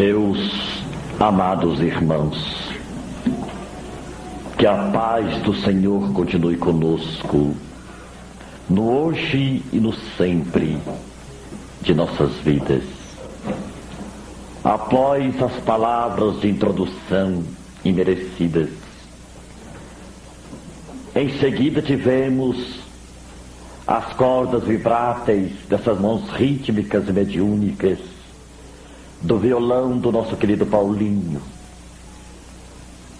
Meus amados irmãos, que a paz do Senhor continue conosco, no hoje e no sempre de nossas vidas. Após as palavras de introdução imerecidas, em seguida tivemos as cordas vibráteis dessas mãos rítmicas e mediúnicas do violão do nosso querido Paulinho.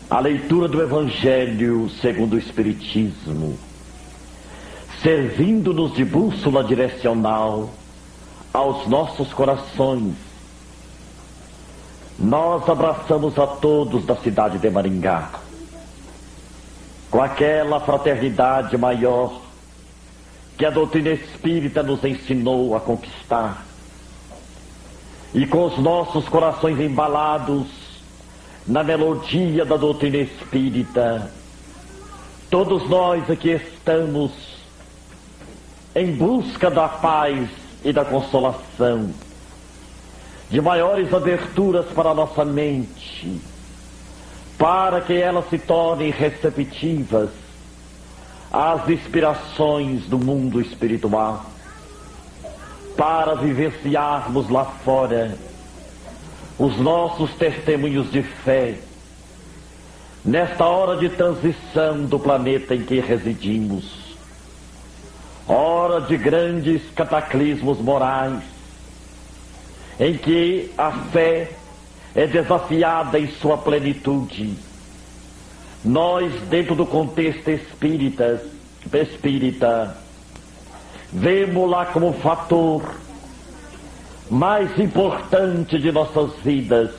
A leitura do Evangelho segundo o Espiritismo, servindo-nos de bússola direcional aos nossos corações. Nós abraçamos a todos da cidade de Maringá, com aquela fraternidade maior que a doutrina espírita nos ensinou a conquistar e com os nossos corações embalados na melodia da doutrina espírita, todos nós aqui estamos em busca da paz e da consolação, de maiores aberturas para a nossa mente, para que elas se tornem receptivas às inspirações do mundo espiritual para vivenciarmos lá fora os nossos testemunhos de fé, nesta hora de transição do planeta em que residimos, hora de grandes cataclismos morais, em que a fé é desafiada em sua plenitude. Nós, dentro do contexto espírita, espírita, vemos-la como fator mais importante de nossas vidas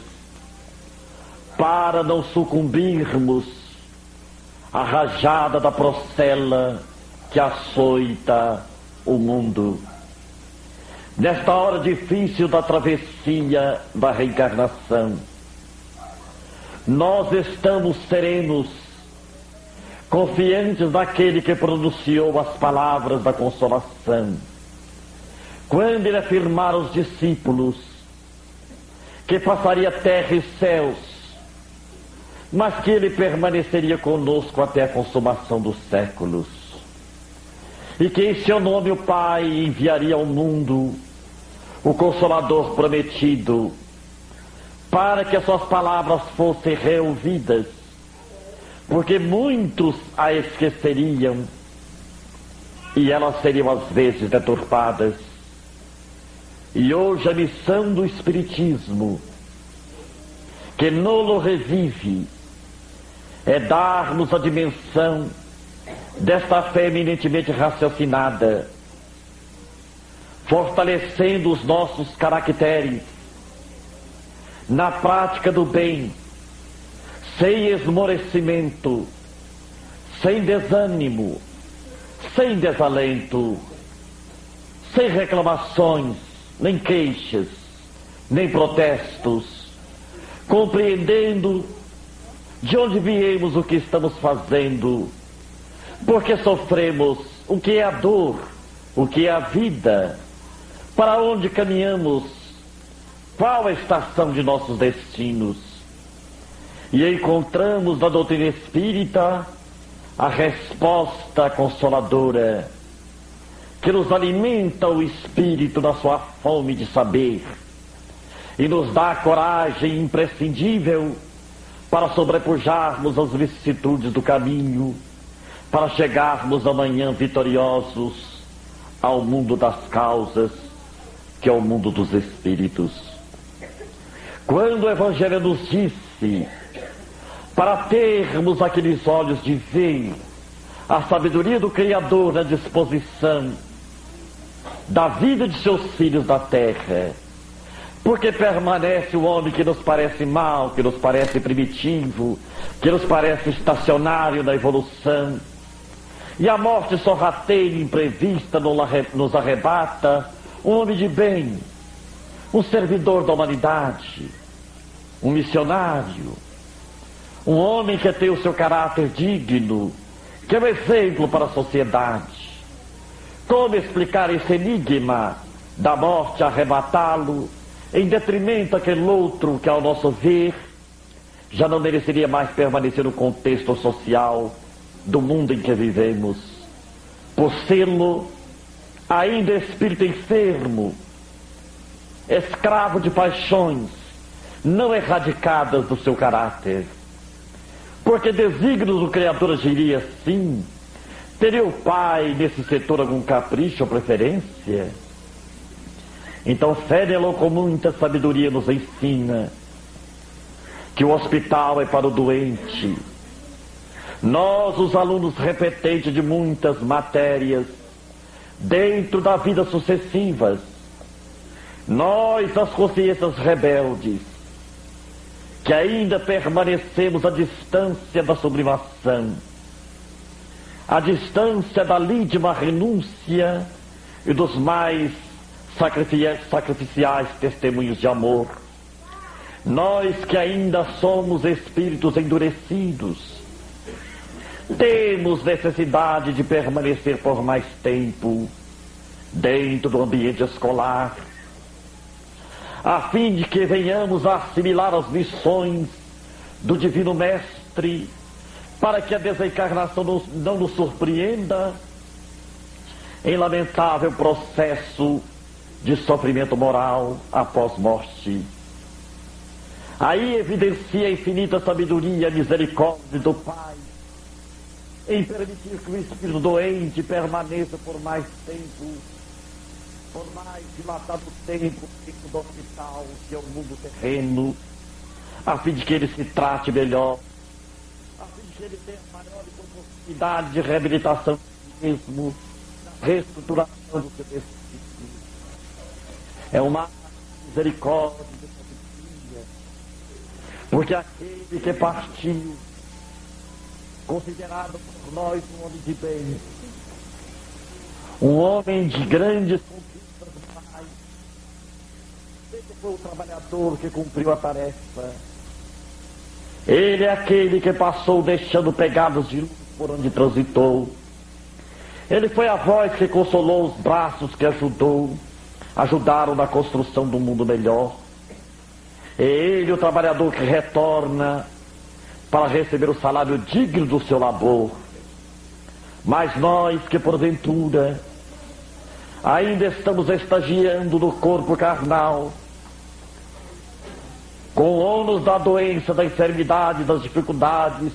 para não sucumbirmos à rajada da procela que açoita o mundo. Nesta hora difícil da travessia da reencarnação, nós estamos serenos confiantes daquele que pronunciou as palavras da consolação. Quando ele afirmar aos discípulos que passaria terra e céus, mas que ele permaneceria conosco até a consumação dos séculos. E que em seu nome o Pai enviaria ao mundo o Consolador prometido, para que as suas palavras fossem reouvidas porque muitos a esqueceriam e elas seriam às vezes deturpadas. E hoje a missão do Espiritismo, que nolo revive, é dar-nos a dimensão desta fé eminentemente raciocinada, fortalecendo os nossos caracteres na prática do bem sem esmorecimento, sem desânimo, sem desalento, sem reclamações, nem queixas, nem protestos, compreendendo de onde viemos o que estamos fazendo, porque sofremos, o que é a dor, o que é a vida, para onde caminhamos, qual a estação de nossos destinos. E encontramos na doutrina espírita a resposta consoladora que nos alimenta o espírito na sua fome de saber e nos dá a coragem imprescindível para sobrepujarmos as vicissitudes do caminho, para chegarmos amanhã vitoriosos ao mundo das causas, que é o mundo dos espíritos. Quando o Evangelho nos disse para termos aqueles olhos de ver a sabedoria do Criador na disposição da vida de seus filhos da terra. Porque permanece o homem que nos parece mal, que nos parece primitivo, que nos parece estacionário na evolução. E a morte sorrateira imprevista nos arrebata um homem de bem, um servidor da humanidade, um missionário, um homem que tem o seu caráter digno, que é um exemplo para a sociedade. Como explicar esse enigma da morte arrebatá-lo em detrimento daquele outro que, ao nosso ver, já não mereceria mais permanecer no contexto social do mundo em que vivemos, por sê-lo ainda espírito enfermo, escravo de paixões não erradicadas do seu caráter. Porque desígnios do Criador agiria assim? Teria o pai nesse setor algum capricho ou preferência? Então Fénelon com muita sabedoria nos ensina que o hospital é para o doente. Nós, os alunos repetentes de muitas matérias, dentro da vida sucessivas, nós, as consciências rebeldes, que ainda permanecemos à distância da sublimação, à distância da lídima renúncia e dos mais sacrificiais testemunhos de amor. Nós que ainda somos espíritos endurecidos, temos necessidade de permanecer por mais tempo dentro do ambiente escolar, a fim de que venhamos a assimilar as lições do Divino Mestre, para que a desencarnação não nos surpreenda em lamentável processo de sofrimento moral após morte. Aí evidencia a infinita sabedoria e misericórdia do Pai em permitir que o espírito doente permaneça por mais tempo, por mais dilatado tempo dentro do hospital, que é o mundo terreno, a fim de que ele se trate melhor, a fim de que ele tenha maior oportunidade de reabilitação mesmo, reestruturação do seu espírito. É uma misericórdia dia, porque aquele que partiu considerado por nós um homem de bem, um homem de grandes conquistas do Pai. Ele foi o trabalhador que cumpriu a tarefa. Ele é aquele que passou deixando pegadas de luz por onde transitou. Ele foi a voz que consolou os braços que ajudou, ajudaram na construção do mundo melhor. É ele o trabalhador que retorna para receber o salário digno do seu labor. Mas nós que porventura ainda estamos estagiando no corpo carnal, com o ônus da doença, da enfermidade, das dificuldades,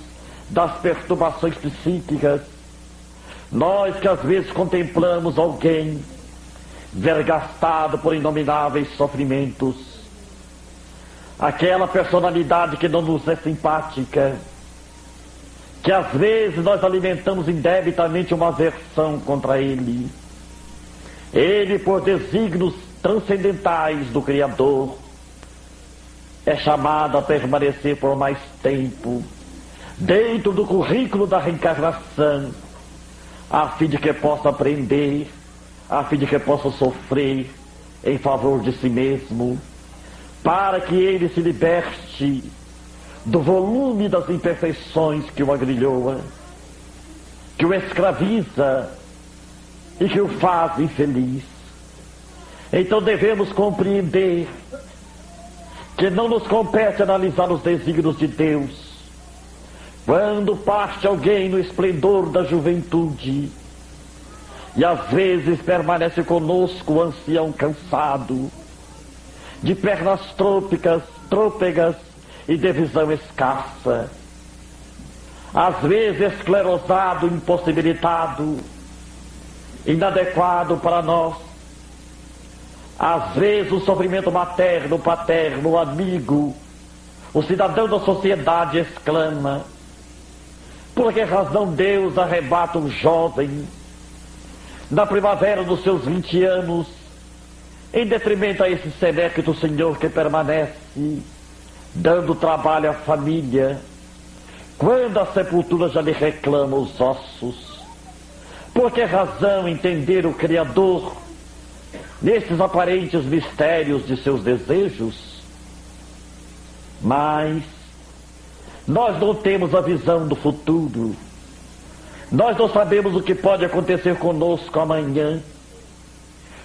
das perturbações psíquicas, nós que às vezes contemplamos alguém vergastado por inomináveis sofrimentos, aquela personalidade que não nos é simpática, que às vezes nós alimentamos indebitamente uma aversão contra ele. Ele, por desígnios transcendentais do Criador, é chamado a permanecer por mais tempo dentro do currículo da reencarnação, a fim de que possa aprender, a fim de que possa sofrer em favor de si mesmo para que ele se liberte do volume das imperfeições que o agrilhoa, que o escraviza e que o faz infeliz. Então devemos compreender que não nos compete analisar os desígnios de Deus. Quando parte alguém no esplendor da juventude, e às vezes permanece conosco o ancião cansado, de pernas trôpicas, trôpegas e de visão escassa. Às vezes esclerosado, impossibilitado, inadequado para nós. Às vezes o sofrimento materno, paterno, amigo, o cidadão da sociedade exclama: por que razão Deus arrebata um jovem na primavera dos seus 20 anos em detrimento a esse senéquito Senhor que permanece, dando trabalho à família, quando a sepultura já lhe reclama os ossos. Por que razão entender o Criador nesses aparentes mistérios de seus desejos? Mas nós não temos a visão do futuro. Nós não sabemos o que pode acontecer conosco amanhã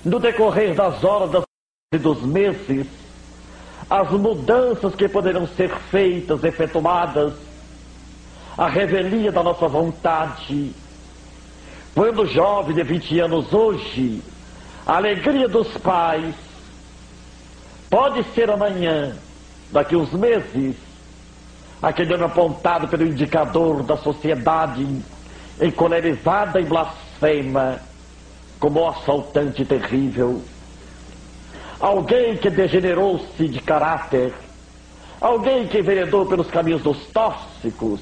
no decorrer das horas e dos meses, as mudanças que poderão ser feitas, efetuadas, a revelia da nossa vontade. Quando jovem de 20 anos hoje, a alegria dos pais pode ser amanhã, daqui uns meses, aquele ano apontado pelo indicador da sociedade encolerizada e blasfema, como assaltante terrível. Alguém que degenerou-se de caráter, alguém que enveredou pelos caminhos dos tóxicos,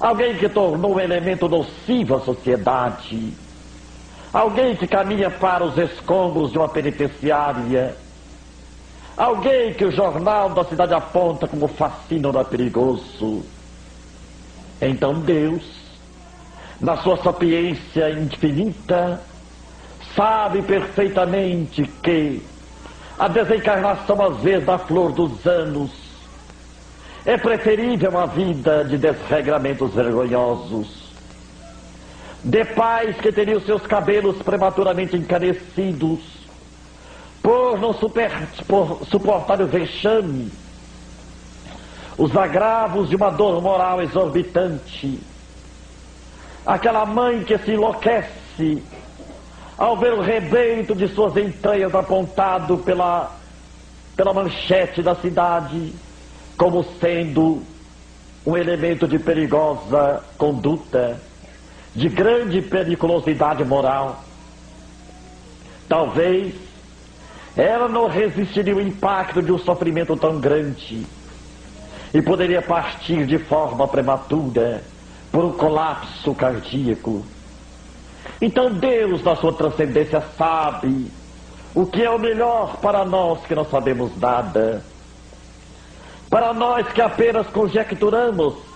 alguém que tornou um elemento nocivo à sociedade, alguém que caminha para os escombros de uma penitenciária, alguém que o jornal da cidade aponta como fascínio perigoso. Então Deus, na sua sapiência infinita, sabe perfeitamente que a desencarnação, às vezes, da flor dos anos é preferível a uma vida de desregramentos vergonhosos. De pais que teriam seus cabelos prematuramente encarecidos por não super, por suportar o vexame, os agravos de uma dor moral exorbitante. Aquela mãe que se enlouquece ao ver o rebento de suas entranhas apontado pela, pela manchete da cidade como sendo um elemento de perigosa conduta, de grande periculosidade moral. Talvez ela não resistiria ao impacto de um sofrimento tão grande e poderia partir de forma prematura por um colapso cardíaco. Então Deus, na sua transcendência, sabe o que é o melhor para nós que não sabemos nada. Para nós que apenas conjecturamos,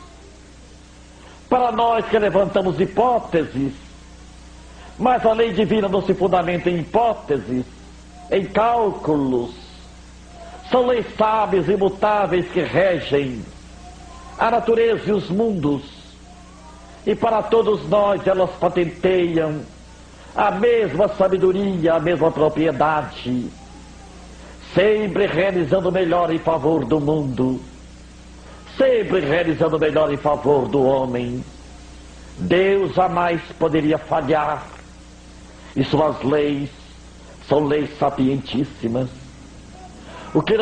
para nós que levantamos hipóteses, mas a lei divina não se fundamenta em hipóteses, em cálculos. São leis sábias e imutáveis que regem a natureza e os mundos. E para todos nós elas patenteiam a mesma sabedoria, a mesma propriedade sempre realizando o melhor em favor do mundo, sempre realizando o melhor em favor do homem. Deus jamais poderia falhar, e suas leis são leis sapientíssimas. O que,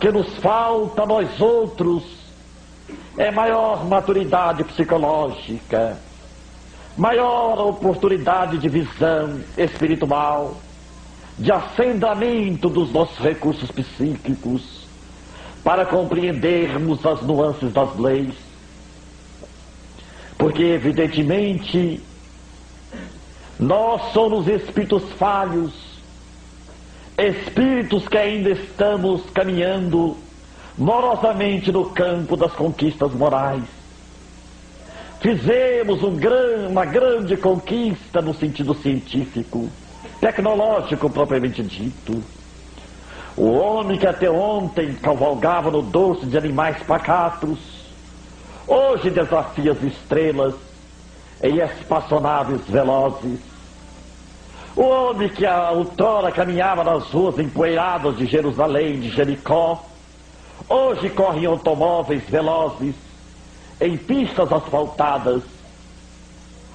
que nos falta a nós outros é maior maturidade psicológica, maior oportunidade de visão espiritual de acendamento dos nossos recursos psíquicos para compreendermos as nuances das leis. Porque, evidentemente, nós somos espíritos falhos, espíritos que ainda estamos caminhando morosamente no campo das conquistas morais. Fizemos um gran, uma grande conquista no sentido científico tecnológico propriamente dito. O homem que até ontem cavalgava no dorso de animais pacatos, hoje desafia as estrelas em espaçonaves velozes. O homem que outrora caminhava nas ruas empoeiradas de Jerusalém, de Jericó, hoje corre em automóveis velozes, em pistas asfaltadas,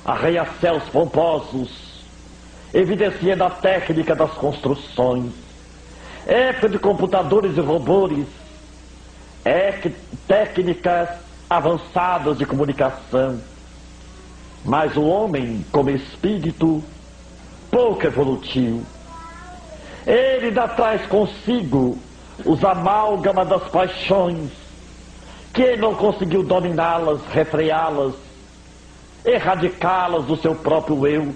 arranha-céus pomposos, evidenciando a técnica das construções, época de computadores e robôs, é técnicas avançadas de comunicação. Mas o homem, como espírito, pouco evolutivo, ele ainda traz consigo os amálgamas das paixões, que não conseguiu dominá-las, refreá-las, erradicá-las do seu próprio eu.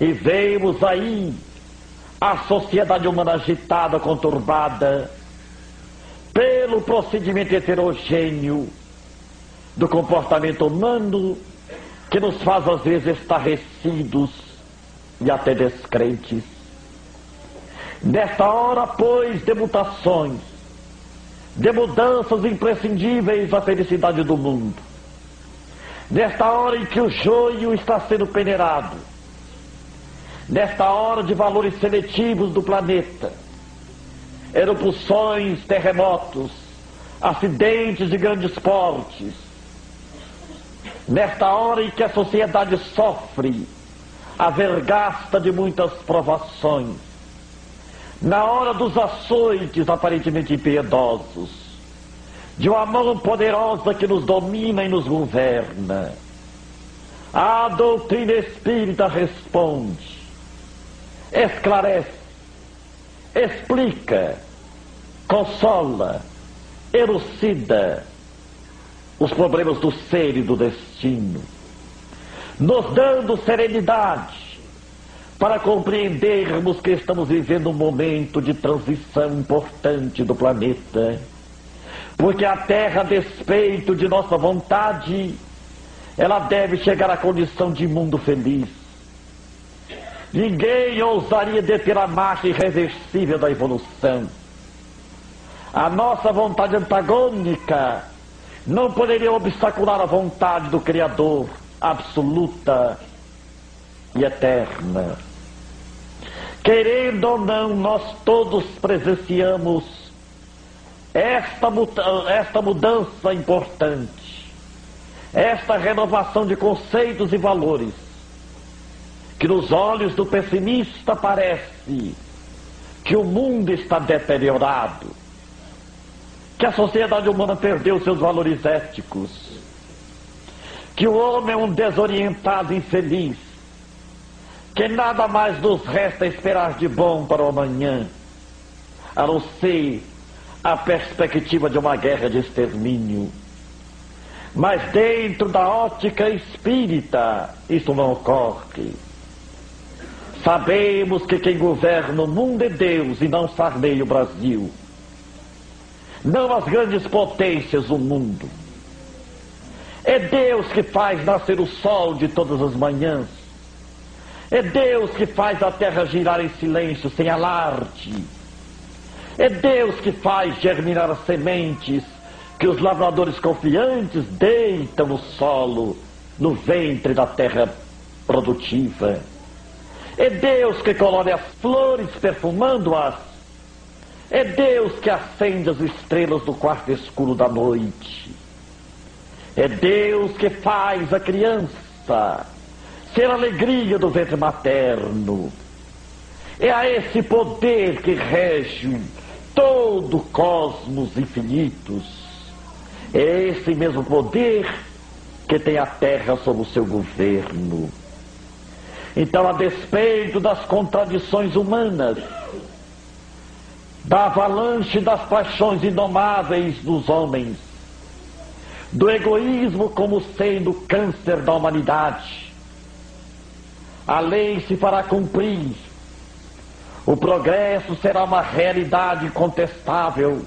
E vemos aí a sociedade humana agitada, conturbada, pelo procedimento heterogêneo do comportamento humano, que nos faz às vezes estarrecidos e até descrentes. Nesta hora, pois, de mutações, de mudanças imprescindíveis à felicidade do mundo, nesta hora em que o joio está sendo peneirado, nesta hora de valores seletivos do planeta, erupções, terremotos, acidentes de grandes portes. Nesta hora em que a sociedade sofre a vergasta de muitas provações, na hora dos açoites aparentemente impiedosos, de uma mão poderosa que nos domina e nos governa, a doutrina espírita responde, esclarece, explica, consola, elucida os problemas do ser e do destino, nos dando serenidade para compreendermos que estamos vivendo um momento de transição importante do planeta, porque a Terra, a despeito de nossa vontade, ela deve chegar à condição de mundo feliz. Ninguém ousaria deter a marcha irreversível da evolução. A nossa vontade antagônica não poderia obstacular a vontade do Criador absoluta e eterna. Querendo ou não, nós todos presenciamos esta, esta mudança importante, esta renovação de conceitos e valores, que nos olhos do pessimista parece que o mundo está deteriorado, que a sociedade humana perdeu seus valores éticos, que o homem é um desorientado infeliz, que nada mais nos resta esperar de bom para o amanhã, a não ser a perspectiva de uma guerra de extermínio. Mas dentro da ótica espírita, isso não ocorre. Sabemos que quem governa o mundo é Deus e não Sarney o Brasil. Não as grandes potências do mundo. É Deus que faz nascer o sol de todas as manhãs. É Deus que faz a terra girar em silêncio, sem alarde. É Deus que faz germinar as sementes que os lavradores confiantes deitam no solo, no ventre da terra produtiva. É Deus que colore as flores perfumando-as. É Deus que acende as estrelas do quarto escuro da noite. É Deus que faz a criança ser a alegria do ventre materno. É a esse poder que rege todo o cosmos infinitos. É esse mesmo poder que tem a terra sob o seu governo. Então, a despeito das contradições humanas, da avalanche das paixões indomáveis dos homens, do egoísmo como sendo câncer da humanidade, a lei se fará cumprir. O progresso será uma realidade incontestável.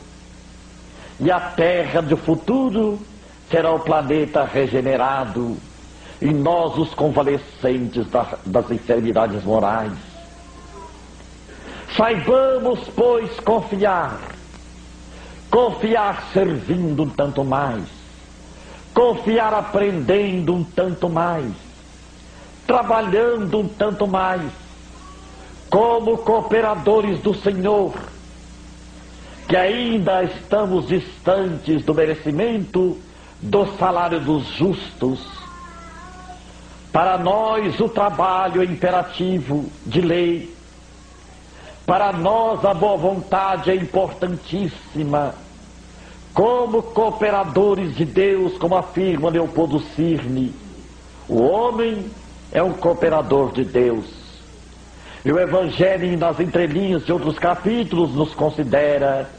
E a terra do futuro será o planeta regenerado. E nós, os convalescentes das enfermidades morais. Saibamos, pois, confiar. Confiar servindo um tanto mais. Confiar aprendendo um tanto mais trabalhando um tanto mais, como cooperadores do Senhor, que ainda estamos distantes do merecimento do salário dos justos. Para nós, o trabalho é imperativo de lei. Para nós, a boa vontade é importantíssima. Como cooperadores de Deus, como afirma Leopoldo Cirne, o homem é um cooperador de Deus. E o Evangelho, nas entrelinhas de outros capítulos, nos considera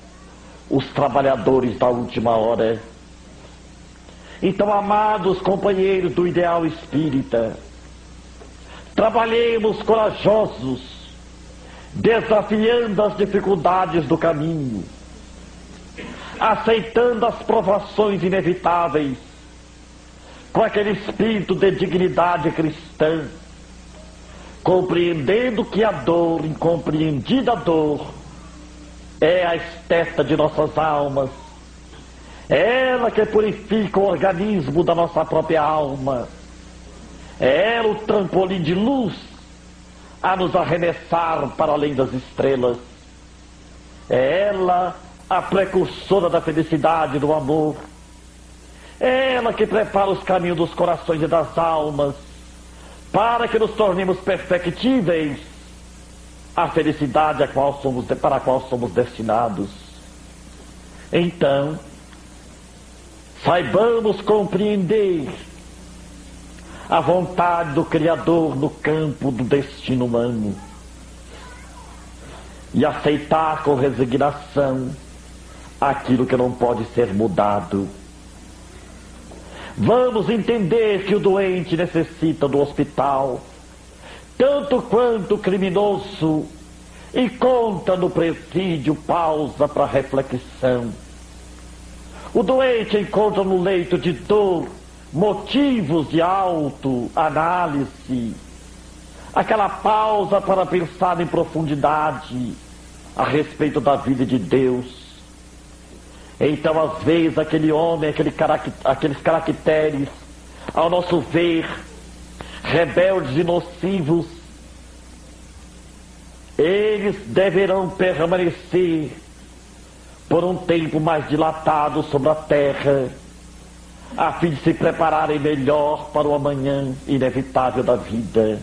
os trabalhadores da última hora. Então, amados companheiros do ideal espírita, trabalhemos corajosos, desafiando as dificuldades do caminho, aceitando as provações inevitáveis, com aquele espírito de dignidade cristã, compreendendo que a dor, incompreendida dor, é a esteta de nossas almas, ela que purifica o organismo da nossa própria alma, é ela o trampolim de luz a nos arremessar para além das estrelas. É ela a precursora da felicidade e do amor. É ela que prepara os caminhos dos corações e das almas para que nos tornemos perfectíveis à felicidade a qual somos, para a qual somos destinados. Então, saibamos compreender a vontade do Criador no campo do destino humano e aceitar com resignação aquilo que não pode ser mudado. Vamos entender que o doente necessita do hospital, tanto quanto o criminoso, e conta no presídio pausa para reflexão. O doente encontra no leito de dor motivos de autoanálise, aquela pausa para pensar em profundidade a respeito da vida de Deus. Então, às vezes, aquele homem, aquele aqueles caracteres, ao nosso ver, rebeldes e nocivos, eles deverão permanecer por um tempo mais dilatado sobre a terra, a fim de se prepararem melhor para o amanhã inevitável da vida.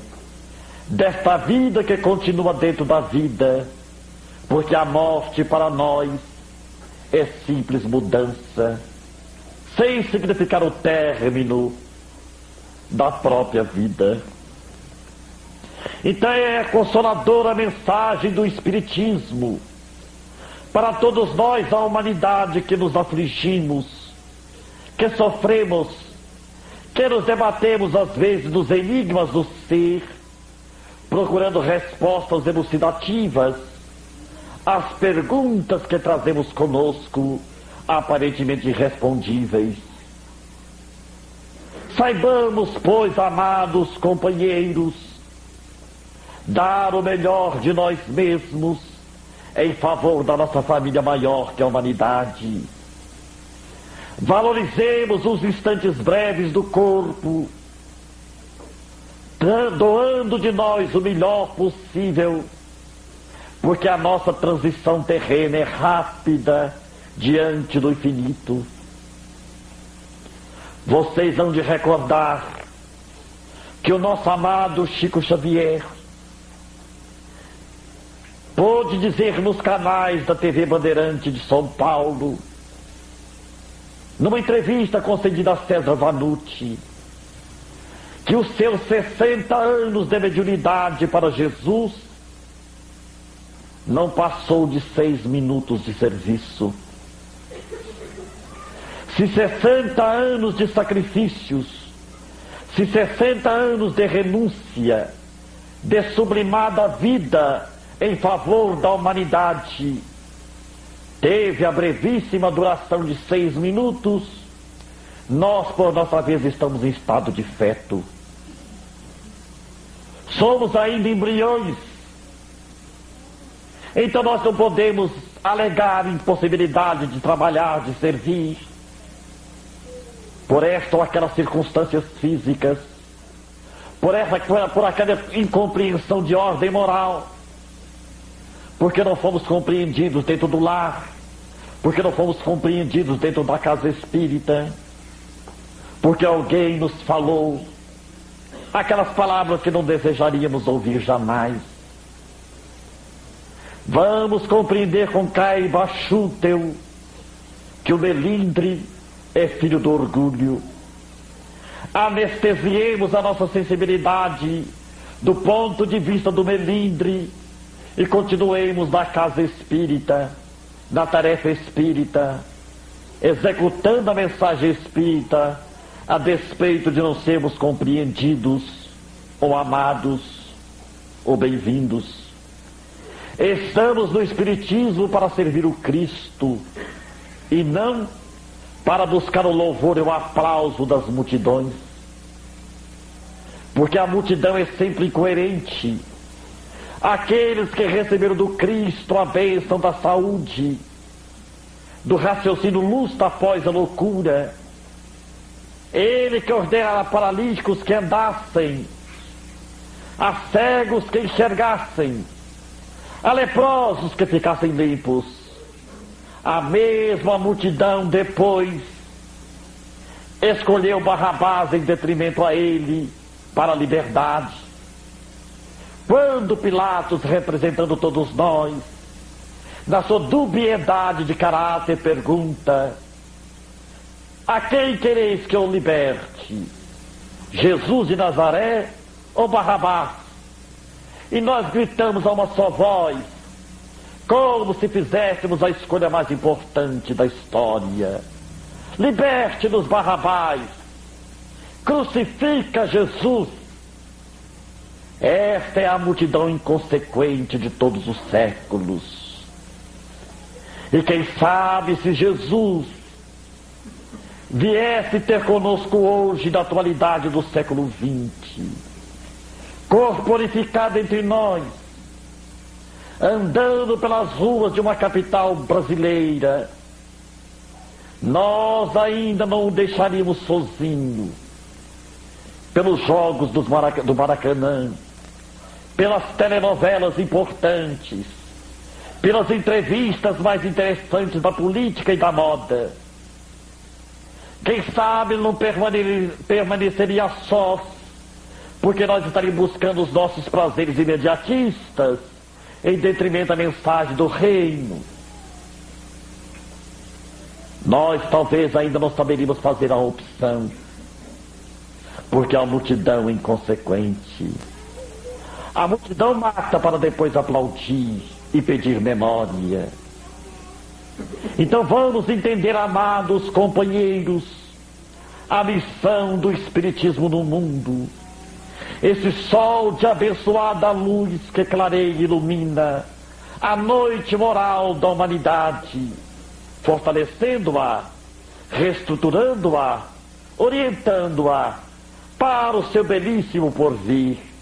Desta vida que continua dentro da vida, porque a morte para nós é simples mudança, sem significar o término da própria vida. Então é a consoladora mensagem do Espiritismo para todos nós, a humanidade que nos afligimos, que sofremos, que nos debatemos às vezes nos enigmas do ser, procurando respostas elucidativas às perguntas que trazemos conosco, aparentemente irrespondíveis. Saibamos, pois, amados companheiros, dar o melhor de nós mesmos em favor da nossa família maior que a humanidade. Valorizemos os instantes breves do corpo, doando de nós o melhor possível, porque a nossa transição terrena é rápida diante do infinito. Vocês hão de recordar que o nosso amado Chico Xavier pôde dizer nos canais da TV Bandeirante de São Paulo, numa entrevista concedida a César Vanucci, que os seus 60 anos de mediunidade para Jesus não passou de seis minutos de serviço. Se 60 anos de sacrifícios, se 60 anos de renúncia, de sublimada vida em favor da humanidade, teve a brevíssima duração de seis minutos, nós, por nossa vez, estamos em estado de feto. Somos ainda embriões. Então nós não podemos alegar impossibilidade de trabalhar, de servir, por esta ou aquelas circunstâncias físicas, por, essa, por aquela incompreensão de ordem moral, porque não fomos compreendidos dentro do lar, porque não fomos compreendidos dentro da casa espírita, porque alguém nos falou aquelas palavras que não desejaríamos ouvir jamais. Vamos compreender com Caiba Schutel que o melindre é filho do orgulho. Anestesiemos a nossa sensibilidade do ponto de vista do melindre e continuemos na casa espírita, na tarefa espírita, executando a mensagem espírita, a despeito de não sermos compreendidos, ou amados, ou bem-vindos. Estamos no Espiritismo para servir o Cristo e não para buscar o louvor e o aplauso das multidões. Porque a multidão é sempre incoerente aqueles que receberam do Cristo a bênção da saúde, do raciocínio lusto após a loucura, ele que ordena a paralíticos que andassem, a cegos que enxergassem, a leprosos que ficassem limpos. A mesma multidão depois escolheu Barrabás em detrimento a ele para a liberdade. Quando Pilatos, representando todos nós, na sua dubiedade de caráter, pergunta: A quem quereis que eu liberte? Jesus de Nazaré ou Barrabás? E nós gritamos a uma só voz, como se fizéssemos a escolha mais importante da história. Liberte-nos, Barrabás. Crucifica Jesus. Esta é a multidão inconsequente de todos os séculos. E quem sabe se Jesus viesse ter conosco hoje, na atualidade do século XX, corporificado entre nós, andando pelas ruas de uma capital brasileira, nós ainda não o deixaríamos sozinho pelos jogos do Maracanã, pelas telenovelas importantes, pelas entrevistas mais interessantes da política e da moda. Quem sabe não permaneceria só, porque nós estaríamos buscando os nossos prazeres imediatistas, em detrimento da mensagem do reino. Nós talvez ainda não saberíamos fazer a opção, porque a multidão inconsequente. A multidão mata para depois aplaudir e pedir memória. Então vamos entender, amados companheiros, a missão do Espiritismo no mundo. Esse sol de abençoada luz que clareia e ilumina a noite moral da humanidade, fortalecendo-a, reestruturando-a, orientando-a para o seu belíssimo porvir.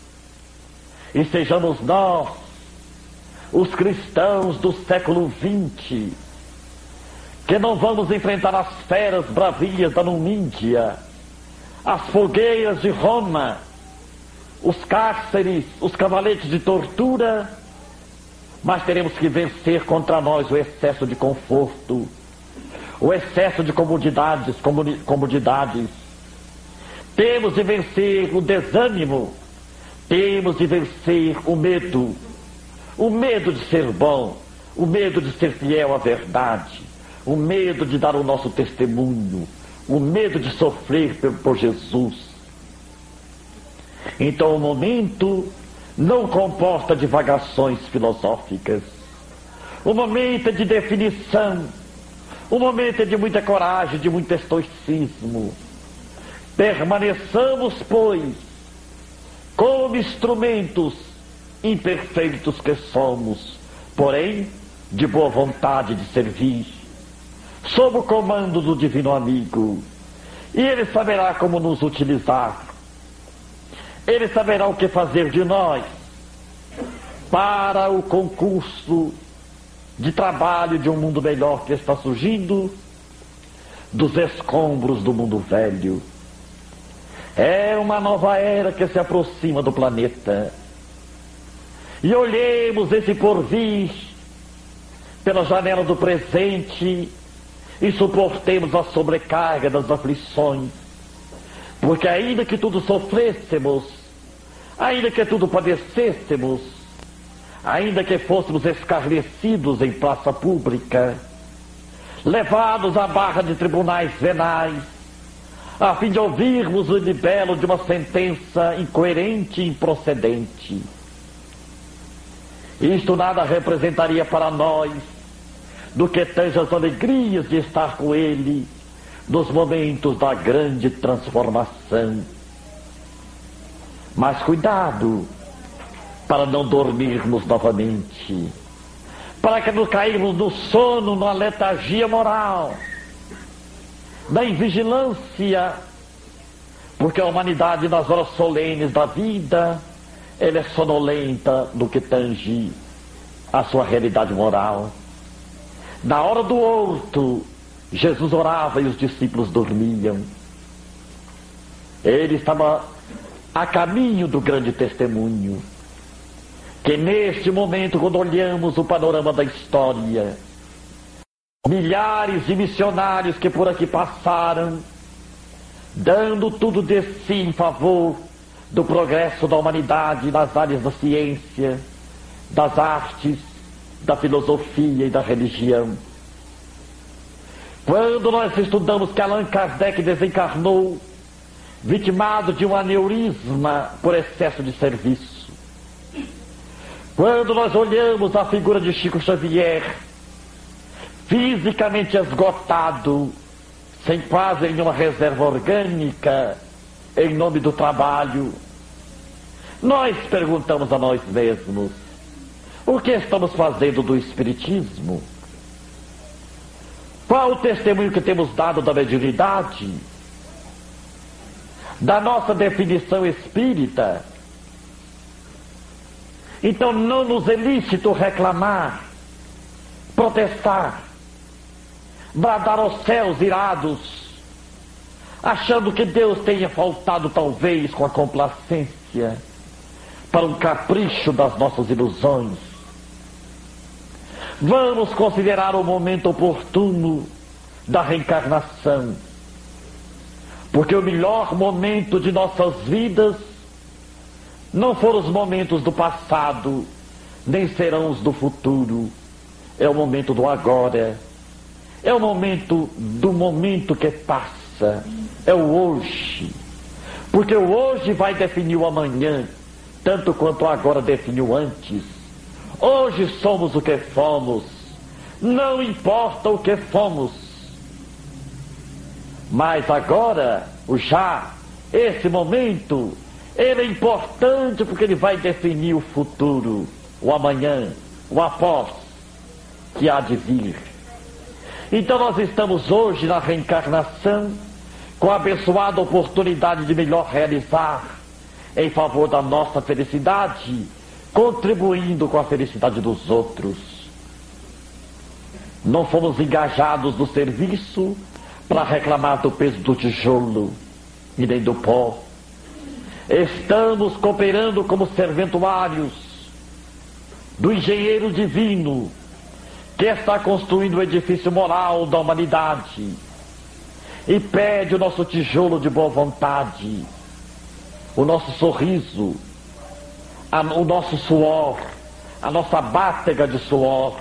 E sejamos nós, os cristãos do século XX, que não vamos enfrentar as feras bravias da Numídia, as fogueiras de Roma, os cárceres, os cavaletes de tortura, mas teremos que vencer contra nós o excesso de conforto, o excesso de comodidades, comodidades. Temos de vencer o desânimo, temos de vencer o medo, o medo de ser bom, o medo de ser fiel à verdade o medo de dar o nosso testemunho, o medo de sofrer por Jesus. Então o momento não comporta divagações filosóficas. O momento é de definição. O momento é de muita coragem, de muito estoicismo. Permaneçamos, pois, como instrumentos imperfeitos que somos, porém de boa vontade de servir sob o comando do Divino Amigo. E Ele saberá como nos utilizar. Ele saberá o que fazer de nós para o concurso de trabalho de um mundo melhor que está surgindo dos escombros do mundo velho. É uma nova era que se aproxima do planeta. E olhemos esse porvir pela janela do presente e suportemos a sobrecarga das aflições. Porque ainda que tudo sofrêssemos, ainda que tudo padecêssemos, ainda que fôssemos escarnecidos em praça pública, levados à barra de tribunais venais, a fim de ouvirmos o libelo de uma sentença incoerente e improcedente. Isto nada representaria para nós do que tantas alegrias de estar com Ele nos momentos da grande transformação. Mas cuidado para não dormirmos novamente, para que não cairmos no sono, na letargia moral, na invigilância, porque a humanidade nas horas solenes da vida, ela é sonolenta no que tange a sua realidade moral. Na hora do horto, Jesus orava e os discípulos dormiam. Ele estava a caminho do grande testemunho. que neste momento, quando olhamos o panorama da história, milhares de missionários que por aqui passaram, dando tudo de si em favor do progresso da humanidade nas áreas da ciência, das artes, da filosofia e da religião. Quando nós estudamos que Allan Kardec desencarnou, vitimado de um aneurisma por excesso de serviço. Quando nós olhamos a figura de Chico Xavier, fisicamente esgotado, sem quase nenhuma reserva orgânica, em nome do trabalho, nós perguntamos a nós mesmos: o que estamos fazendo do Espiritismo? Qual o testemunho que temos dado da mediunidade? Da nossa definição espírita? Então não nos é lícito reclamar, protestar, bradar aos céus irados, achando que Deus tenha faltado talvez com a complacência para um capricho das nossas ilusões. Vamos considerar o momento oportuno da reencarnação, porque o melhor momento de nossas vidas não foram os momentos do passado, nem serão os do futuro. É o momento do agora é o momento do momento que passa. É o hoje. Porque o hoje vai definir o amanhã, tanto quanto agora definiu antes. Hoje somos o que fomos. Não importa o que fomos. Mas agora, o já, esse momento, ele é importante porque ele vai definir o futuro, o amanhã, o após, que há de vir. Então nós estamos hoje na reencarnação com a abençoada oportunidade de melhor realizar em favor da nossa felicidade, contribuindo com a felicidade dos outros. Não fomos engajados no serviço para reclamar do peso do tijolo e nem do pó. Estamos cooperando como serventuários do engenheiro divino que está construindo o edifício moral da humanidade e pede o nosso tijolo de boa vontade, o nosso sorriso, a, o nosso suor, a nossa bátega de suor,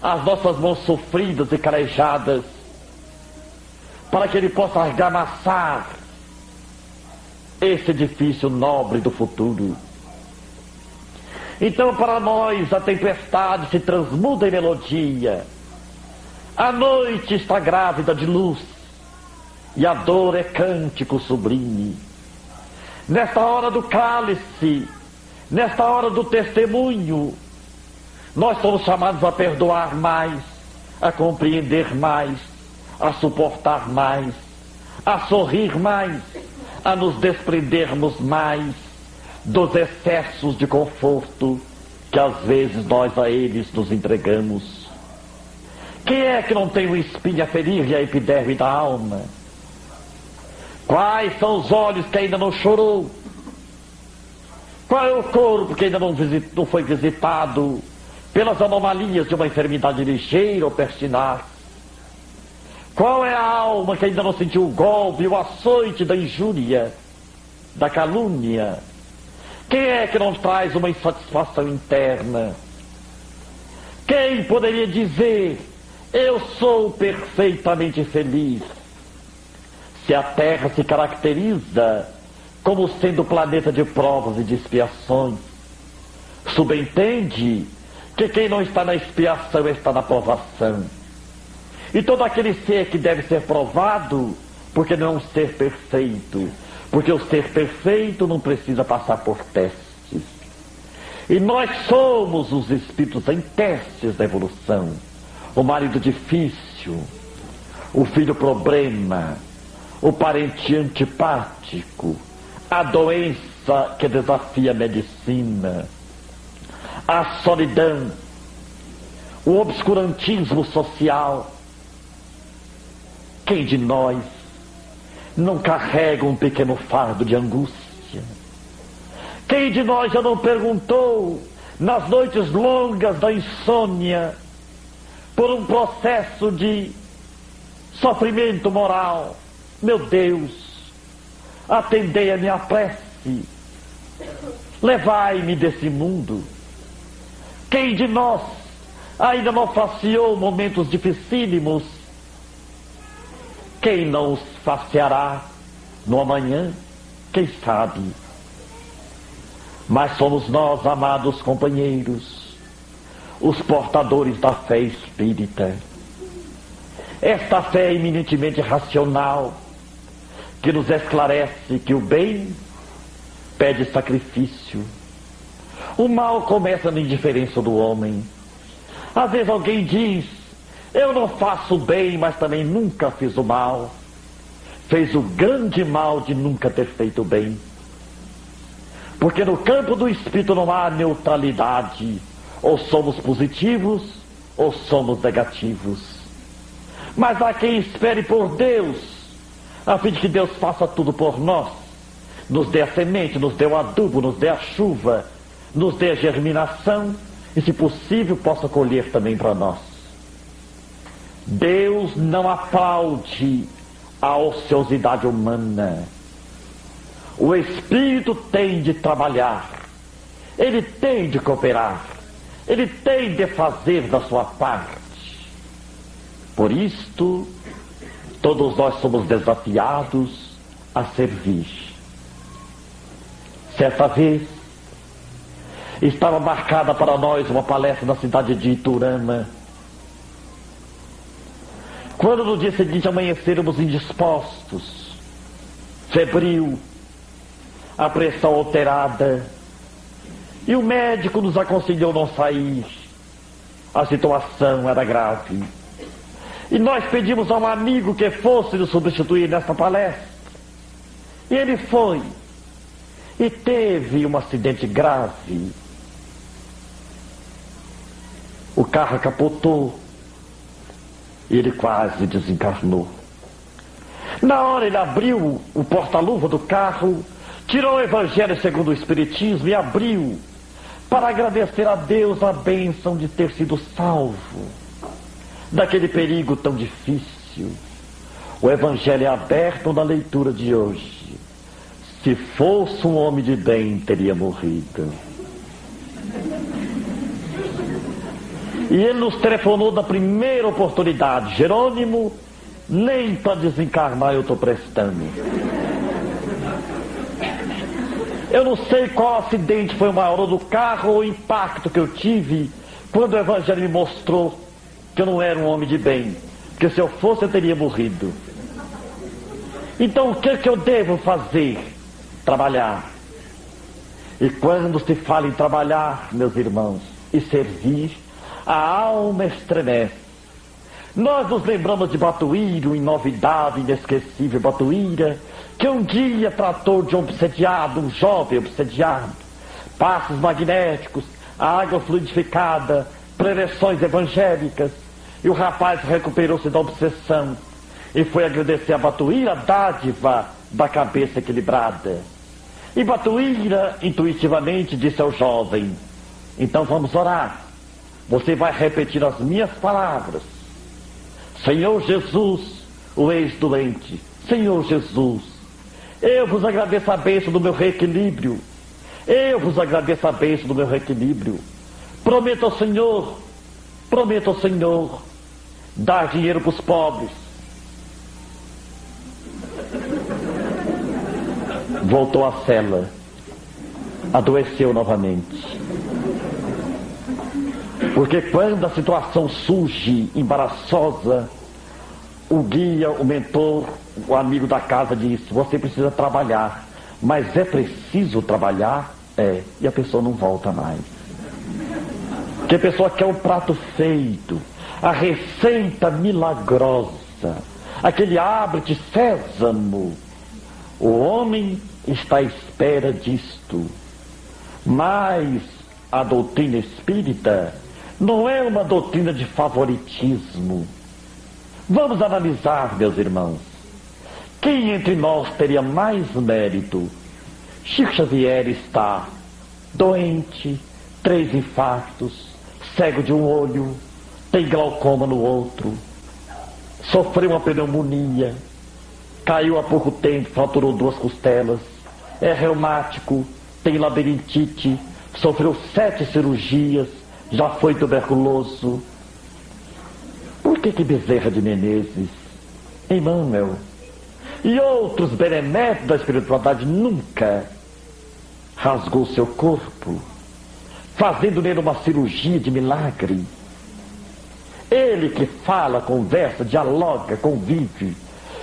as nossas mãos sofridas e carejadas, para que ele possa argamassar esse edifício nobre do futuro. Então, para nós, a tempestade se transmuda em melodia. A noite está grávida de luz. E a dor é cântico sublime. Nesta hora do cálice, nesta hora do testemunho, nós somos chamados a perdoar mais, a compreender mais, a suportar mais, a sorrir mais, a nos desprendermos mais dos excessos de conforto que às vezes nós a eles nos entregamos. Quem é que não tem o espinho a ferir e a epiderme da alma? Quais são os olhos que ainda não chorou? Qual é o corpo que ainda não, não foi visitado pelas anomalias de uma enfermidade ligeira ou pertinaz? Qual é a alma que ainda não sentiu o golpe, o açoite da injúria, da calúnia, quem é que não traz uma insatisfação interna? Quem poderia dizer, eu sou perfeitamente feliz? Se a Terra se caracteriza como sendo planeta de provas e de expiações, subentende que quem não está na expiação está na provação. E todo aquele ser que deve ser provado, porque não é um ser perfeito, porque o ser perfeito não precisa passar por testes. E nós somos os espíritos em testes da evolução. O marido difícil, o filho problema, o parente antipático, a doença que desafia a medicina, a solidão, o obscurantismo social. Quem de nós não carrega um pequeno fardo de angústia? Quem de nós já não perguntou nas noites longas da insônia, por um processo de sofrimento moral. Meu Deus, atendei a minha prece, levai-me desse mundo. Quem de nós ainda não faceou momentos dificílimos? Quem não os faceará no amanhã? Quem sabe? Mas somos nós, amados companheiros, os portadores da fé espírita. Esta fé eminentemente racional, que nos esclarece que o bem pede sacrifício. O mal começa na indiferença do homem. Às vezes alguém diz: Eu não faço bem, mas também nunca fiz o mal. Fez o grande mal de nunca ter feito bem. Porque no campo do espírito não há neutralidade. Ou somos positivos ou somos negativos. Mas há quem espere por Deus, a fim de que Deus faça tudo por nós. Nos dê a semente, nos dê o adubo, nos dê a chuva, nos dê a germinação e, se possível, possa colher também para nós. Deus não aplaude a ociosidade humana. O Espírito tem de trabalhar, ele tem de cooperar, ele tem de fazer da sua parte. Por isto, todos nós somos desafiados a servir. Certa vez, estava marcada para nós uma palestra na cidade de Iturama. Quando no dia seguinte amanhecermos indispostos, febril, a pressão alterada. E o médico nos aconselhou não sair. A situação era grave. E nós pedimos a um amigo que fosse nos substituir nesta palestra. E ele foi. E teve um acidente grave. O carro capotou. Ele quase desencarnou. Na hora ele abriu o porta-luva do carro tirou o Evangelho segundo o Espiritismo e abriu para agradecer a Deus a bênção de ter sido salvo daquele perigo tão difícil. O Evangelho é aberto na leitura de hoje. Se fosse um homem de bem, teria morrido. E ele nos telefonou na primeira oportunidade. Jerônimo, nem para desencarnar eu estou prestando. Eu não sei qual acidente foi o maior, do carro ou o impacto que eu tive quando o Evangelho me mostrou que eu não era um homem de bem. Porque se eu fosse, eu teria morrido. Então, o que, é que eu devo fazer? Trabalhar. E quando se fala em trabalhar, meus irmãos, e servir, a alma estremece. Nós nos lembramos de Batuíra, o inovidável, inesquecível Batuíra, que um dia tratou de um obsediado, um jovem obsediado, passos magnéticos, água fluidificada, preleções evangélicas, e o rapaz recuperou-se da obsessão e foi agradecer a Batuíra a dádiva da cabeça equilibrada. E Batuíra intuitivamente disse ao jovem: Então vamos orar. Você vai repetir as minhas palavras. Senhor Jesus, o ex-doente, Senhor Jesus, eu vos agradeço a bênção do meu reequilíbrio. Eu vos agradeço a bênção do meu reequilíbrio. Prometo ao Senhor, prometo ao Senhor, dar dinheiro para os pobres. Voltou à cela. Adoeceu novamente. Porque quando a situação surge embaraçosa, o guia, o mentor, o amigo da casa disse: Você precisa trabalhar, mas é preciso trabalhar? É, e a pessoa não volta mais. Porque a pessoa quer o prato feito, a receita milagrosa, aquele abre-te sésamo. O homem está à espera disto. Mas a doutrina espírita não é uma doutrina de favoritismo. Vamos analisar, meus irmãos. Quem entre nós teria mais mérito? Chico Xavier está doente, três infartos, cego de um olho, tem glaucoma no outro, sofreu uma pneumonia, caiu há pouco tempo, fraturou duas costelas, é reumático, tem labirintite, sofreu sete cirurgias, já foi tuberculoso. Por que que Bezerra de Menezes, Emmanuel e outros beneméritos da espiritualidade nunca rasgou seu corpo, fazendo nele uma cirurgia de milagre? Ele que fala, conversa, dialoga, convive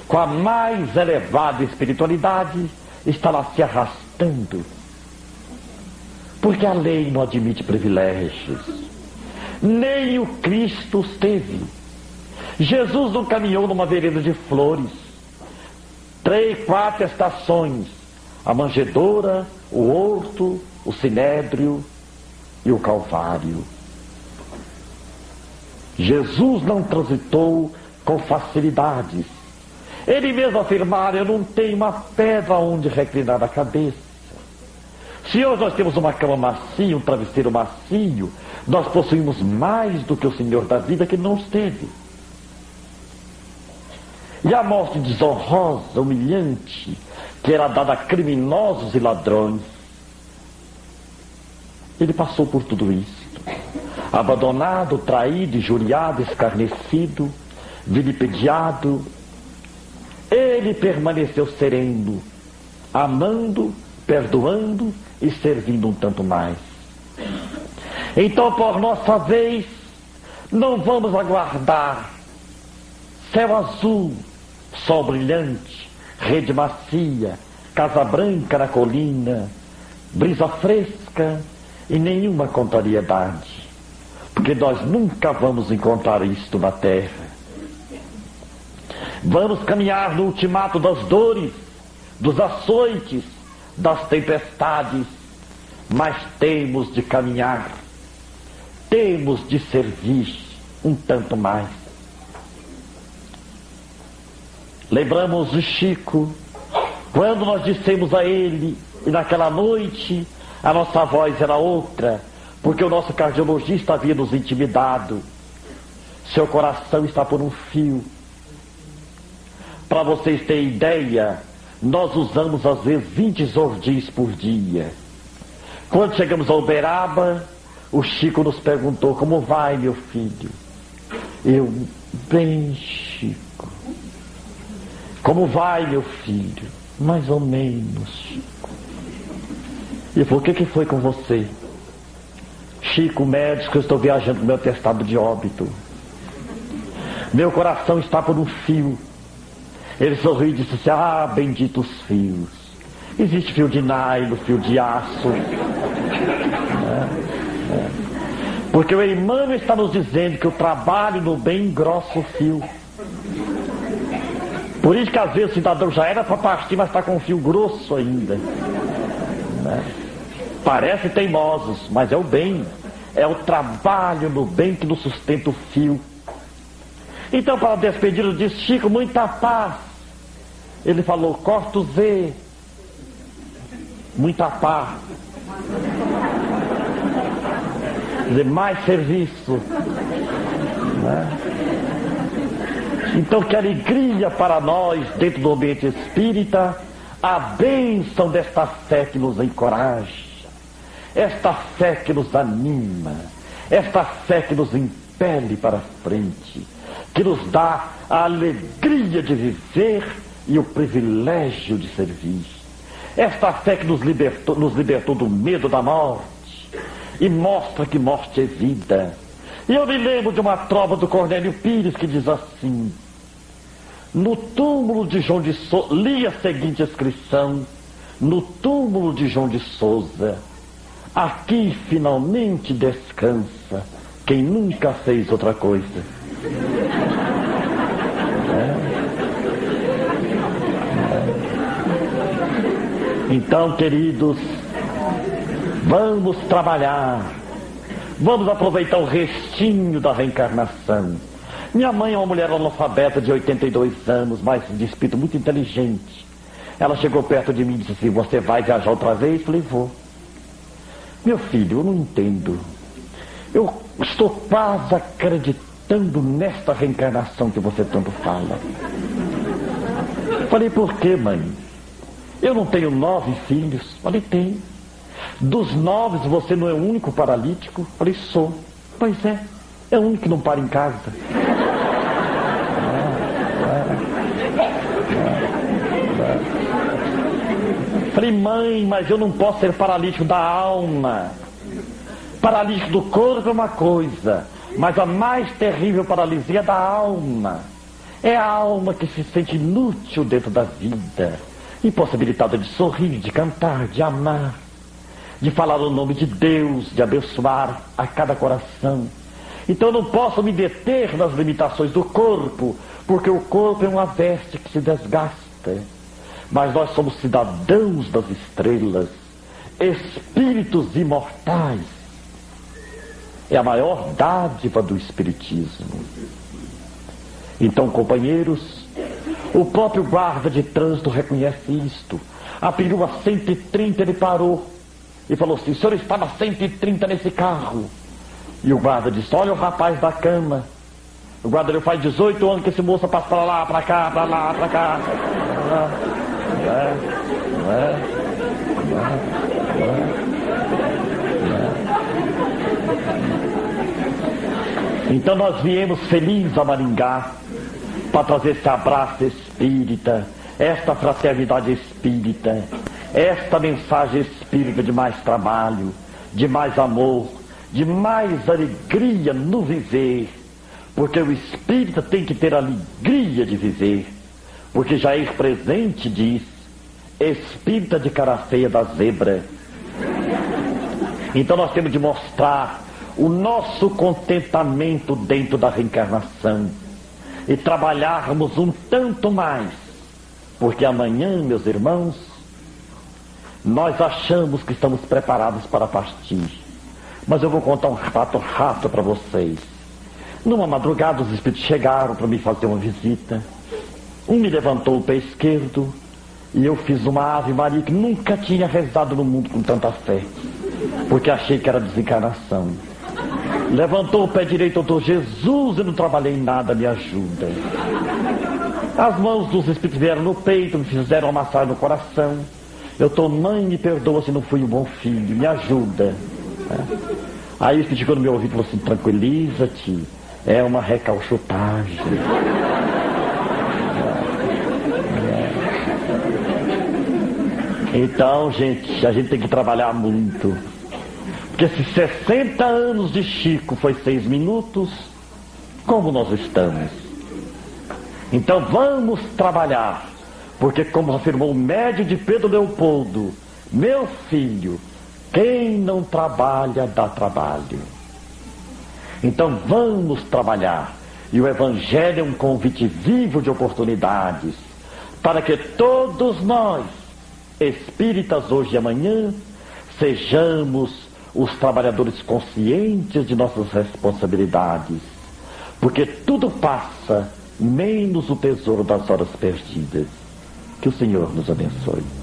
com a mais elevada espiritualidade, está lá se arrastando porque a lei não admite privilégios. Nem o Cristo os teve. Jesus não caminhou numa vereda de flores. Três, quatro estações. A manjedoura, o horto, o sinédrio e o calvário. Jesus não transitou com facilidades. Ele mesmo afirmara, eu não tenho uma pedra onde reclinar a cabeça. Se hoje nós temos uma cama macia, um travesseiro macio, nós possuímos mais do que o Senhor da vida que não teve. E a morte desonrosa, humilhante, que era dada a criminosos e ladrões, ele passou por tudo isso. Abandonado, traído, injuriado, escarnecido, vilipendiado, ele permaneceu sereno, amando, perdoando e servindo um tanto mais. Então, por nossa vez, não vamos aguardar céu azul, sol brilhante, rede macia, casa branca na colina, brisa fresca e nenhuma contrariedade, porque nós nunca vamos encontrar isto na terra. Vamos caminhar no ultimato das dores, dos açoites, das tempestades, mas temos de caminhar, temos de servir um tanto mais. Lembramos de Chico, quando nós dissemos a ele, e naquela noite a nossa voz era outra, porque o nosso cardiologista havia nos intimidado. Seu coração está por um fio. Para vocês terem ideia, nós usamos às vezes 20 zordis por dia. Quando chegamos ao Uberaba, o Chico nos perguntou: Como vai, meu filho? Eu, bem, Chico. Como vai, meu filho? Mais ou menos, Chico. E ele falou: O que, que foi com você? Chico, médico, eu estou viajando com meu testado de óbito. Meu coração está por um fio. Ele sorriu e disse assim: Ah, benditos fios. Existe fio de nylon, fio de aço. É, é. Porque o Emmanuel está nos dizendo que o trabalho no bem engrossa o fio. Por isso que às vezes o cidadão já era para partir, mas está com um fio grosso ainda. Né? Parece teimosos, mas é o bem. É o trabalho no bem que nos sustenta o fio. Então, para despedir, eu disse, Chico, muita paz. Ele falou, corta o Z. Muita paz. Quer dizer, mais serviço. Né? Então, que alegria para nós, dentro do ambiente espírita, a bênção desta fé que nos encoraja, esta fé que nos anima, esta fé que nos impele para frente que nos dá a alegria de viver e o privilégio de servir. Esta fé que nos libertou, nos libertou do medo da morte e mostra que morte é vida. E eu me lembro de uma trova do Cornélio Pires que diz assim: No túmulo de João de Souza, li a seguinte inscrição: No túmulo de João de Souza, aqui finalmente descansa quem nunca fez outra coisa então, queridos, vamos trabalhar, vamos aproveitar o restinho da reencarnação. Minha mãe é uma mulher analfabeta de 82 anos, mas de espírito muito inteligente. Ela chegou perto de mim e disse assim: Você vai viajar outra vez? Eu falei: Vou. Meu filho, eu não entendo. Eu estou quase acreditando nesta reencarnação que você tanto fala. Falei, por quê, mãe? Eu não tenho nove filhos. Falei, tem. Dos nove, você não é o único paralítico? Falei, sou. Pois é, é o único que não para em casa. Falei, mãe, mas eu não posso ser paralítico da alma. Paralítico do corpo é uma coisa, mas a mais terrível paralisia é da alma. É a alma que se sente inútil dentro da vida, impossibilitada de sorrir, de cantar, de amar, de falar o nome de Deus, de abençoar a cada coração. Então não posso me deter nas limitações do corpo, porque o corpo é uma veste que se desgasta mas nós somos cidadãos das estrelas, espíritos imortais. É a maior dádiva do Espiritismo. Então, companheiros, o próprio guarda de trânsito reconhece isto. A perua 130 ele parou e falou assim: o senhor estava 130 nesse carro. E o guarda disse: olha o rapaz da cama. O guarda faz 18 anos que esse moço passa para lá, para cá, para lá, para cá. Pra lá. Então nós viemos felizes a Maringá para trazer esse abraço espírita, esta fraternidade espírita, esta mensagem espírita de mais trabalho, de mais amor, de mais alegria no viver, porque o espírita tem que ter alegria de viver, porque Jair Presente diz espírita de cara feia da zebra. Então nós temos de mostrar o nosso contentamento dentro da reencarnação e trabalharmos um tanto mais, porque amanhã, meus irmãos, nós achamos que estamos preparados para partir. Mas eu vou contar um fato rápido para vocês. Numa madrugada, os espíritos chegaram para me fazer uma visita. Um me levantou o pé esquerdo, e eu fiz uma Ave Maria que nunca tinha rezado no mundo com tanta fé, porque achei que era desencarnação. Levantou o pé direito, doutor Jesus, eu não trabalhei em nada, me ajuda. As mãos dos espíritos vieram no peito, me fizeram uma massagem no coração. Eu tô, mãe, me perdoa se não fui um bom filho, me ajuda. Aí o espírito chegou no meu ouvido e falou assim: tranquiliza-te, é uma recalchutagem. Então, gente, a gente tem que trabalhar muito. Porque se 60 anos de Chico foi seis minutos, como nós estamos? Então vamos trabalhar. Porque, como afirmou o médio de Pedro Leopoldo, meu filho, quem não trabalha dá trabalho. Então vamos trabalhar. E o Evangelho é um convite vivo de oportunidades para que todos nós espíritas hoje e amanhã, sejamos os trabalhadores conscientes de nossas responsabilidades, porque tudo passa, menos o tesouro das horas perdidas. Que o Senhor nos abençoe.